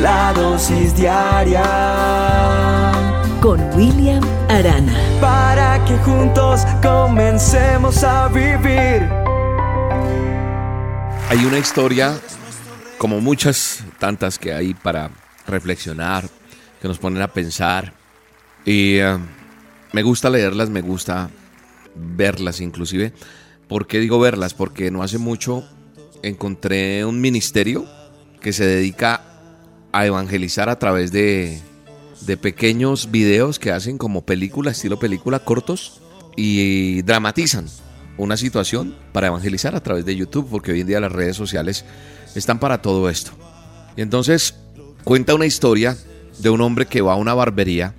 la dosis diaria con William Arana. Para que juntos comencemos a vivir. Hay una historia, como muchas tantas que hay para reflexionar, que nos ponen a pensar. Y eh, me gusta leerlas, me gusta verlas inclusive. ¿Por qué digo verlas? Porque no hace mucho encontré un ministerio que se dedica a evangelizar a través de, de pequeños videos que hacen como película, estilo película, cortos y dramatizan una situación para evangelizar a través de YouTube, porque hoy en día las redes sociales están para todo esto. Y entonces cuenta una historia de un hombre que va a una barbería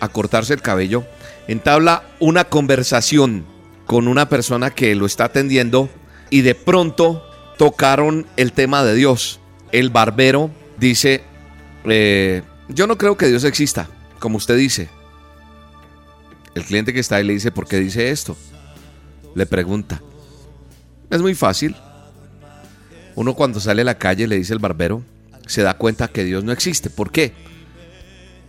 a cortarse el cabello, entabla una conversación con una persona que lo está atendiendo y de pronto tocaron el tema de Dios. El barbero dice, eh, yo no creo que Dios exista, como usted dice. El cliente que está ahí le dice, ¿por qué dice esto? Le pregunta. Es muy fácil. Uno cuando sale a la calle le dice el barbero, se da cuenta que Dios no existe. ¿Por qué?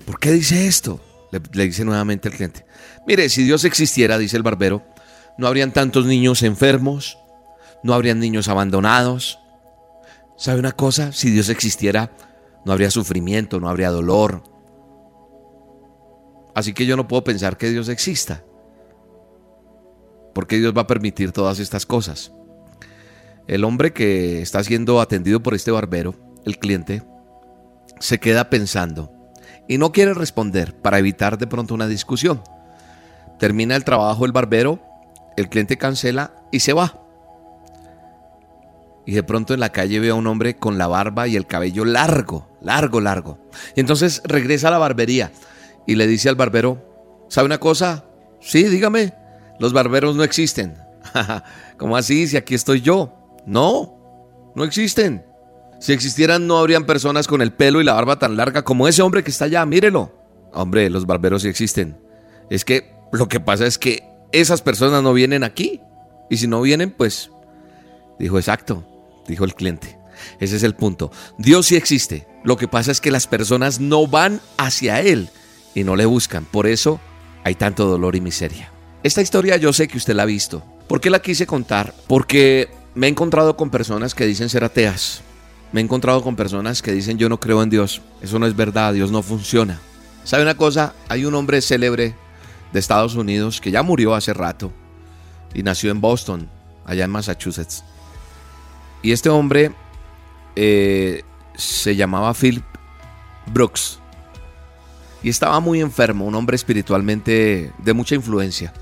¿Por qué dice esto? Le, le dice nuevamente el cliente. Mire, si Dios existiera, dice el barbero, no habrían tantos niños enfermos, no habrían niños abandonados. ¿Sabe una cosa? Si Dios existiera, no habría sufrimiento, no habría dolor. Así que yo no puedo pensar que Dios exista. Porque Dios va a permitir todas estas cosas. El hombre que está siendo atendido por este barbero, el cliente, se queda pensando y no quiere responder para evitar de pronto una discusión. Termina el trabajo el barbero, el cliente cancela y se va. Y de pronto en la calle ve a un hombre con la barba y el cabello largo, largo, largo. Y entonces regresa a la barbería y le dice al barbero, ¿sabe una cosa? Sí, dígame, los barberos no existen. ¿Cómo así? Si aquí estoy yo. No, no existen. Si existieran no habrían personas con el pelo y la barba tan larga como ese hombre que está allá, mírelo. Hombre, los barberos sí existen. Es que lo que pasa es que esas personas no vienen aquí. Y si no vienen, pues... Dijo, exacto, dijo el cliente. Ese es el punto. Dios sí existe. Lo que pasa es que las personas no van hacia Él y no le buscan. Por eso hay tanto dolor y miseria. Esta historia yo sé que usted la ha visto. ¿Por qué la quise contar? Porque me he encontrado con personas que dicen ser ateas. Me he encontrado con personas que dicen yo no creo en Dios. Eso no es verdad, Dios no funciona. ¿Sabe una cosa? Hay un hombre célebre de Estados Unidos que ya murió hace rato y nació en Boston, allá en Massachusetts. Y este hombre eh, se llamaba Philip Brooks y estaba muy enfermo, un hombre espiritualmente de mucha influencia.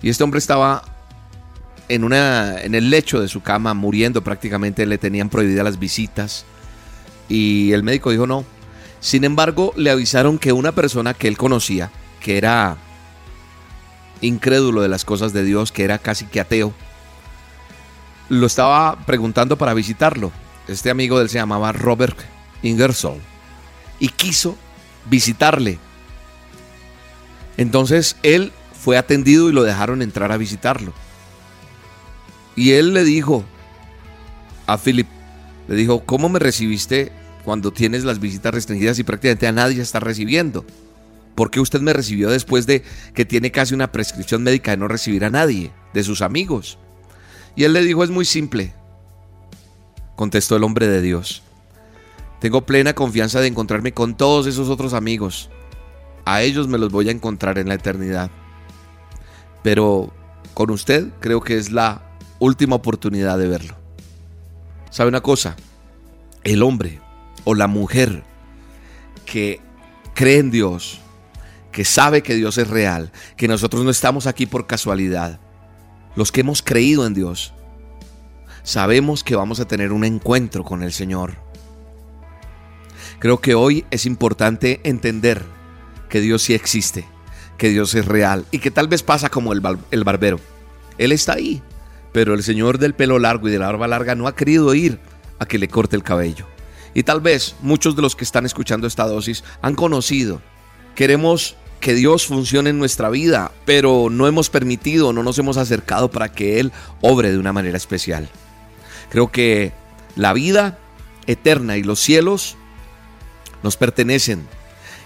Y este hombre estaba en, una, en el lecho de su cama, muriendo prácticamente, le tenían prohibidas las visitas. Y el médico dijo no. Sin embargo, le avisaron que una persona que él conocía, que era incrédulo de las cosas de Dios, que era casi que ateo, lo estaba preguntando para visitarlo. Este amigo de él se llamaba Robert Ingersoll y quiso visitarle. Entonces él fue atendido y lo dejaron entrar a visitarlo. Y él le dijo a Philip, le dijo, ¿cómo me recibiste cuando tienes las visitas restringidas y prácticamente a nadie está recibiendo? ¿Por qué usted me recibió después de que tiene casi una prescripción médica de no recibir a nadie, de sus amigos? Y él le dijo, es muy simple, contestó el hombre de Dios. Tengo plena confianza de encontrarme con todos esos otros amigos. A ellos me los voy a encontrar en la eternidad. Pero con usted creo que es la última oportunidad de verlo. ¿Sabe una cosa? El hombre o la mujer que cree en Dios, que sabe que Dios es real, que nosotros no estamos aquí por casualidad. Los que hemos creído en Dios, sabemos que vamos a tener un encuentro con el Señor. Creo que hoy es importante entender que Dios sí existe, que Dios es real y que tal vez pasa como el, barbero. Él está ahí, pero el Señor del pelo largo y de la barba larga no ha querido ir a que le corte el cabello. Y tal vez muchos de los que están escuchando esta dosis han conocido Queremos que Dios funcione en nuestra vida, pero no hemos permitido, no nos hemos acercado para que Él obre de una manera especial. Creo que la vida eterna y los cielos nos pertenecen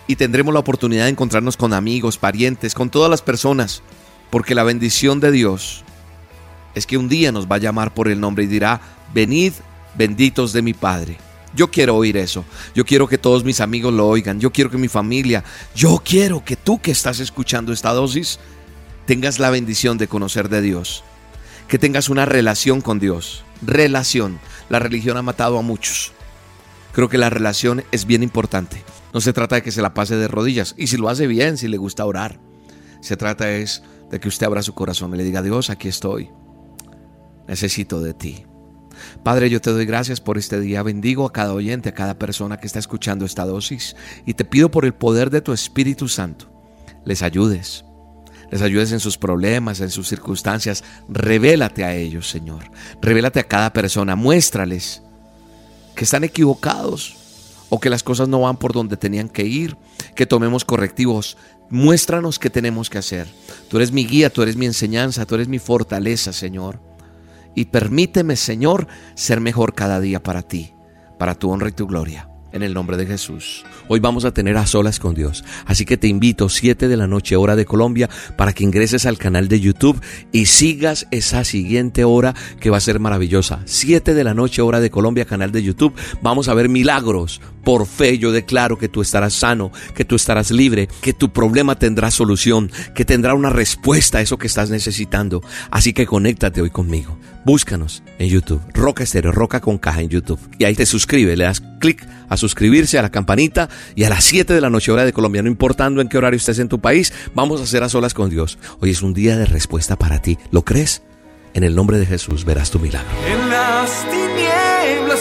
y tendremos la oportunidad de encontrarnos con amigos, parientes, con todas las personas, porque la bendición de Dios es que un día nos va a llamar por el nombre y dirá, venid benditos de mi Padre. Yo quiero oír eso. Yo quiero que todos mis amigos lo oigan. Yo quiero que mi familia, yo quiero que tú que estás escuchando esta dosis, tengas la bendición de conocer de Dios. Que tengas una relación con Dios. Relación. La religión ha matado a muchos. Creo que la relación es bien importante. No se trata de que se la pase de rodillas. Y si lo hace bien, si le gusta orar. Se trata es de que usted abra su corazón y le diga, Dios, aquí estoy. Necesito de ti. Padre, yo te doy gracias por este día. Bendigo a cada oyente, a cada persona que está escuchando esta dosis. Y te pido por el poder de tu Espíritu Santo, les ayudes. Les ayudes en sus problemas, en sus circunstancias. Revélate a ellos, Señor. Revélate a cada persona. Muéstrales que están equivocados o que las cosas no van por donde tenían que ir. Que tomemos correctivos. Muéstranos qué tenemos que hacer. Tú eres mi guía, tú eres mi enseñanza, tú eres mi fortaleza, Señor y permíteme, Señor, ser mejor cada día para ti, para tu honra y tu gloria. En el nombre de Jesús. Hoy vamos a tener a solas con Dios. Así que te invito 7 de la noche hora de Colombia para que ingreses al canal de YouTube y sigas esa siguiente hora que va a ser maravillosa. 7 de la noche hora de Colombia canal de YouTube. Vamos a ver milagros. Por fe yo declaro que tú estarás sano, que tú estarás libre, que tu problema tendrá solución, que tendrá una respuesta a eso que estás necesitando. Así que conéctate hoy conmigo. Búscanos en YouTube, Roca Estéreo, Roca con caja en YouTube. Y ahí te suscribes, le das clic a suscribirse a la campanita y a las 7 de la noche hora de Colombia, no importando en qué horario estés en tu país, vamos a hacer a solas con Dios. Hoy es un día de respuesta para ti. ¿Lo crees? En el nombre de Jesús verás tu milagro. En las tinieblas